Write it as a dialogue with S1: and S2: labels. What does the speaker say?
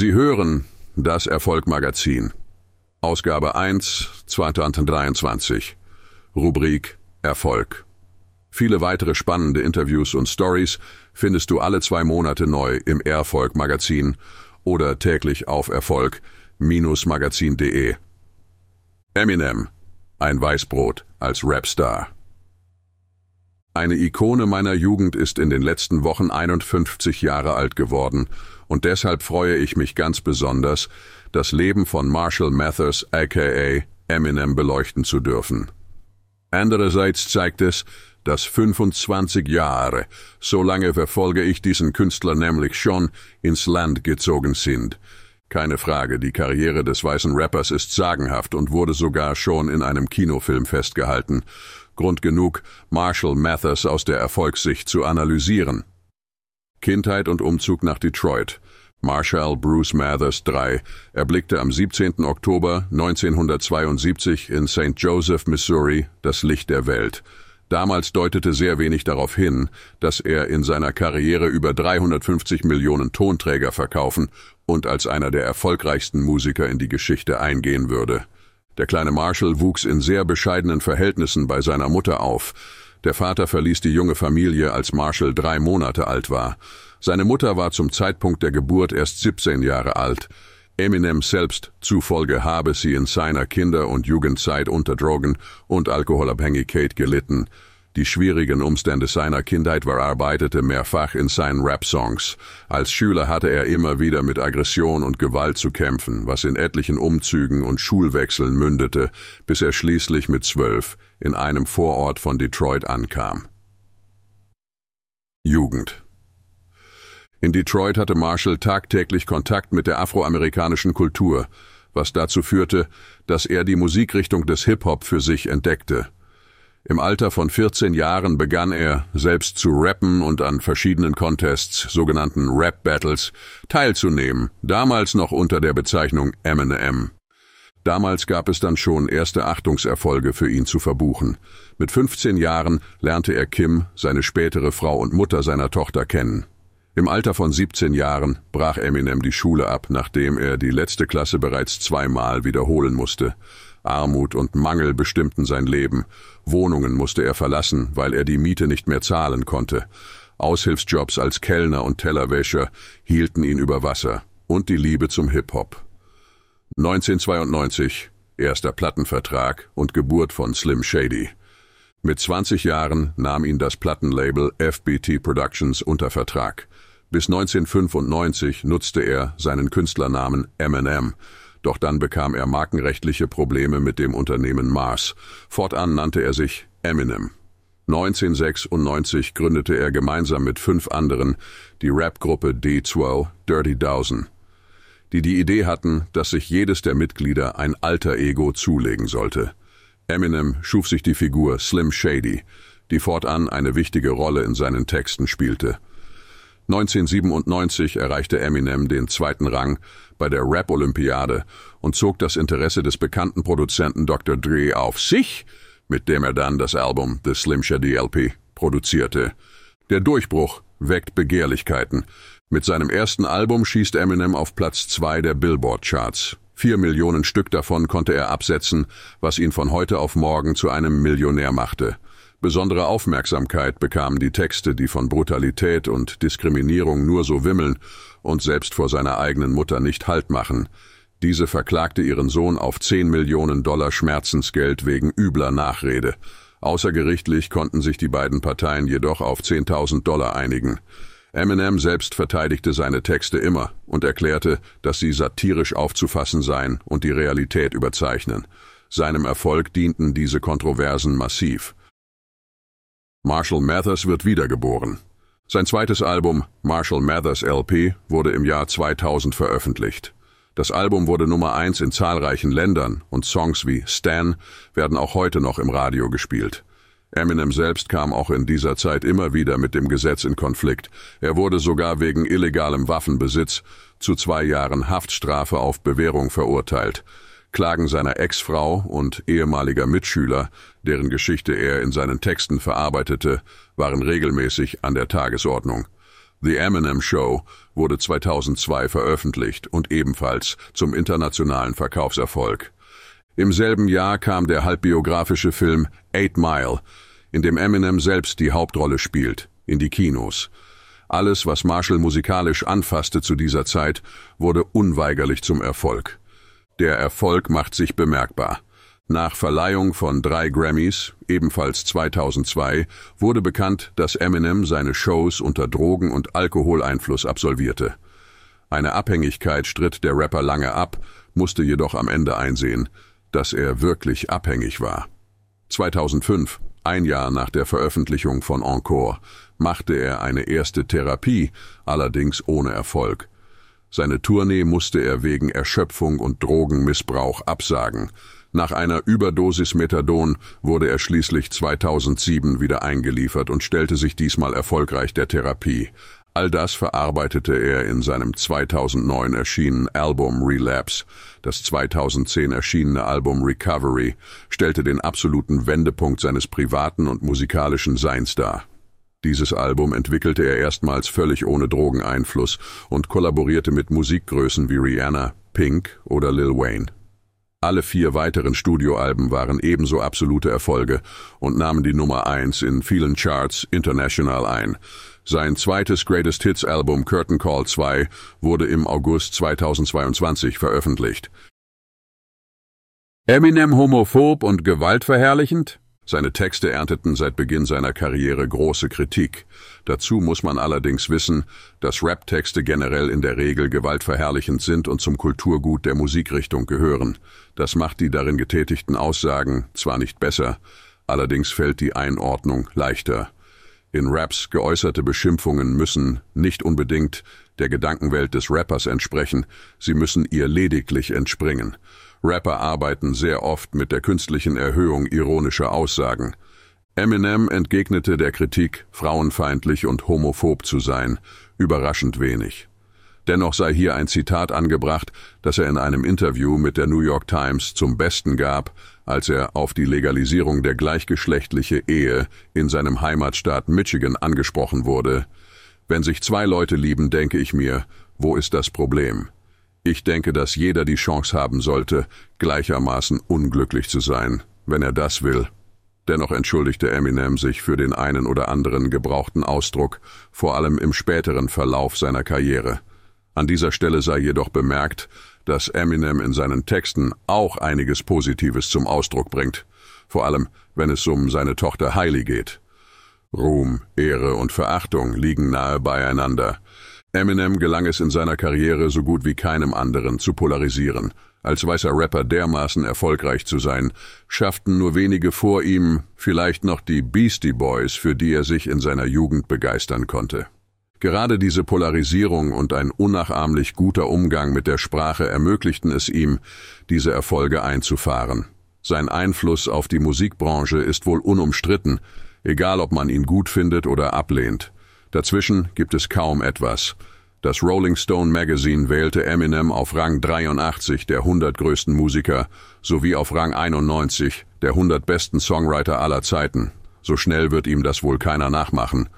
S1: Sie hören das Erfolgmagazin. Ausgabe 1, 2023. Rubrik Erfolg. Viele weitere spannende Interviews und Stories findest du alle zwei Monate neu im Erfolg-Magazin oder täglich auf Erfolg-magazin.de. Eminem, ein Weißbrot als Rapstar. Eine Ikone meiner Jugend ist in den letzten Wochen 51 Jahre alt geworden und deshalb freue ich mich ganz besonders, das Leben von Marshall Mathers aka Eminem beleuchten zu dürfen. Andererseits zeigt es, dass 25 Jahre, so lange verfolge ich diesen Künstler nämlich schon, ins Land gezogen sind. Keine Frage, die Karriere des weißen Rappers ist sagenhaft und wurde sogar schon in einem Kinofilm festgehalten. Grund genug, Marshall Mathers aus der Erfolgssicht zu analysieren. Kindheit und Umzug nach Detroit. Marshall Bruce Mathers III erblickte am 17. Oktober 1972 in St. Joseph, Missouri, das Licht der Welt. Damals deutete sehr wenig darauf hin, dass er in seiner Karriere über 350 Millionen Tonträger verkaufen und als einer der erfolgreichsten Musiker in die Geschichte eingehen würde. Der kleine Marshall wuchs in sehr bescheidenen Verhältnissen bei seiner Mutter auf. Der Vater verließ die junge Familie, als Marshall drei Monate alt war. Seine Mutter war zum Zeitpunkt der Geburt erst 17 Jahre alt. Eminem selbst zufolge habe sie in seiner Kinder- und Jugendzeit unter Drogen und Alkoholabhängigkeit gelitten. Die schwierigen Umstände seiner Kindheit verarbeitete mehrfach in seinen Rap-Songs. Als Schüler hatte er immer wieder mit Aggression und Gewalt zu kämpfen, was in etlichen Umzügen und Schulwechseln mündete, bis er schließlich mit zwölf in einem Vorort von Detroit ankam. Jugend in Detroit hatte Marshall tagtäglich Kontakt mit der afroamerikanischen Kultur, was dazu führte, dass er die Musikrichtung des Hip-Hop für sich entdeckte. Im Alter von 14 Jahren begann er, selbst zu rappen und an verschiedenen Contests, sogenannten Rap Battles, teilzunehmen, damals noch unter der Bezeichnung Eminem. Damals gab es dann schon erste Achtungserfolge für ihn zu verbuchen. Mit 15 Jahren lernte er Kim, seine spätere Frau und Mutter seiner Tochter, kennen. Im Alter von 17 Jahren brach Eminem die Schule ab, nachdem er die letzte Klasse bereits zweimal wiederholen musste. Armut und Mangel bestimmten sein Leben. Wohnungen musste er verlassen, weil er die Miete nicht mehr zahlen konnte. Aushilfsjobs als Kellner und Tellerwäscher hielten ihn über Wasser. Und die Liebe zum Hip-Hop. 1992, erster Plattenvertrag und Geburt von Slim Shady. Mit 20 Jahren nahm ihn das Plattenlabel FBT Productions unter Vertrag. Bis 1995 nutzte er seinen Künstlernamen Eminem, doch dann bekam er markenrechtliche Probleme mit dem Unternehmen Mars. Fortan nannte er sich Eminem. 1996 gründete er gemeinsam mit fünf anderen die Rapgruppe D12 Dirty Dozen, die die Idee hatten, dass sich jedes der Mitglieder ein alter Ego zulegen sollte. Eminem schuf sich die Figur Slim Shady, die fortan eine wichtige Rolle in seinen Texten spielte. 1997 erreichte Eminem den zweiten Rang bei der Rap-Olympiade und zog das Interesse des bekannten Produzenten Dr. Dre auf sich, mit dem er dann das Album The Slim Shady LP produzierte. Der Durchbruch weckt Begehrlichkeiten. Mit seinem ersten Album schießt Eminem auf Platz zwei der Billboard-Charts. Vier Millionen Stück davon konnte er absetzen, was ihn von heute auf morgen zu einem Millionär machte. Besondere Aufmerksamkeit bekamen die Texte, die von Brutalität und Diskriminierung nur so wimmeln und selbst vor seiner eigenen Mutter nicht Halt machen. Diese verklagte ihren Sohn auf 10 Millionen Dollar Schmerzensgeld wegen übler Nachrede. Außergerichtlich konnten sich die beiden Parteien jedoch auf 10.000 Dollar einigen. Eminem selbst verteidigte seine Texte immer und erklärte, dass sie satirisch aufzufassen seien und die Realität überzeichnen. Seinem Erfolg dienten diese Kontroversen massiv. Marshall Mathers wird wiedergeboren. Sein zweites Album Marshall Mathers LP wurde im Jahr 2000 veröffentlicht. Das Album wurde Nummer eins in zahlreichen Ländern und Songs wie Stan werden auch heute noch im Radio gespielt. Eminem selbst kam auch in dieser Zeit immer wieder mit dem Gesetz in Konflikt. Er wurde sogar wegen illegalem Waffenbesitz zu zwei Jahren Haftstrafe auf Bewährung verurteilt. Klagen seiner Ex-Frau und ehemaliger Mitschüler, deren Geschichte er in seinen Texten verarbeitete, waren regelmäßig an der Tagesordnung. The Eminem Show wurde 2002 veröffentlicht und ebenfalls zum internationalen Verkaufserfolg. Im selben Jahr kam der halbbiografische Film Eight Mile, in dem Eminem selbst die Hauptrolle spielt, in die Kinos. Alles, was Marshall musikalisch anfasste zu dieser Zeit, wurde unweigerlich zum Erfolg. Der Erfolg macht sich bemerkbar. Nach Verleihung von drei Grammys, ebenfalls 2002, wurde bekannt, dass Eminem seine Shows unter Drogen- und Alkoholeinfluss absolvierte. Eine Abhängigkeit stritt der Rapper lange ab, musste jedoch am Ende einsehen, dass er wirklich abhängig war. 2005, ein Jahr nach der Veröffentlichung von Encore, machte er eine erste Therapie, allerdings ohne Erfolg. Seine Tournee musste er wegen Erschöpfung und Drogenmissbrauch absagen. Nach einer Überdosis Methadon wurde er schließlich 2007 wieder eingeliefert und stellte sich diesmal erfolgreich der Therapie. All das verarbeitete er in seinem 2009 erschienenen Album Relapse. Das 2010 erschienene Album Recovery stellte den absoluten Wendepunkt seines privaten und musikalischen Seins dar. Dieses Album entwickelte er erstmals völlig ohne Drogeneinfluss und kollaborierte mit Musikgrößen wie Rihanna, Pink oder Lil Wayne. Alle vier weiteren Studioalben waren ebenso absolute Erfolge und nahmen die Nummer eins in vielen Charts international ein. Sein zweites Greatest Hits Album Curtain Call 2 wurde im August 2022 veröffentlicht. Eminem homophob und gewaltverherrlichend? Seine Texte ernteten seit Beginn seiner Karriere große Kritik. Dazu muss man allerdings wissen, dass Rap-Texte generell in der Regel gewaltverherrlichend sind und zum Kulturgut der Musikrichtung gehören. Das macht die darin getätigten Aussagen zwar nicht besser, allerdings fällt die Einordnung leichter. In Raps geäußerte Beschimpfungen müssen nicht unbedingt der Gedankenwelt des Rappers entsprechen, sie müssen ihr lediglich entspringen. Rapper arbeiten sehr oft mit der künstlichen Erhöhung ironischer Aussagen. Eminem entgegnete der Kritik, frauenfeindlich und homophob zu sein, überraschend wenig. Dennoch sei hier ein Zitat angebracht, das er in einem Interview mit der New York Times zum Besten gab, als er auf die Legalisierung der gleichgeschlechtliche Ehe in seinem Heimatstaat Michigan angesprochen wurde. Wenn sich zwei Leute lieben, denke ich mir, wo ist das Problem? Ich denke, dass jeder die Chance haben sollte, gleichermaßen unglücklich zu sein, wenn er das will. Dennoch entschuldigte Eminem sich für den einen oder anderen gebrauchten Ausdruck, vor allem im späteren Verlauf seiner Karriere. An dieser Stelle sei jedoch bemerkt, dass Eminem in seinen Texten auch einiges Positives zum Ausdruck bringt, vor allem wenn es um seine Tochter Hailey geht. Ruhm, Ehre und Verachtung liegen nahe beieinander, Eminem gelang es in seiner Karriere so gut wie keinem anderen zu polarisieren. Als weißer Rapper dermaßen erfolgreich zu sein, schafften nur wenige vor ihm vielleicht noch die Beastie Boys, für die er sich in seiner Jugend begeistern konnte. Gerade diese Polarisierung und ein unnachahmlich guter Umgang mit der Sprache ermöglichten es ihm, diese Erfolge einzufahren. Sein Einfluss auf die Musikbranche ist wohl unumstritten, egal ob man ihn gut findet oder ablehnt. Dazwischen gibt es kaum etwas. Das Rolling Stone Magazine wählte Eminem auf Rang 83 der 100 größten Musiker sowie auf Rang 91 der 100 besten Songwriter aller Zeiten. So schnell wird ihm das wohl keiner nachmachen.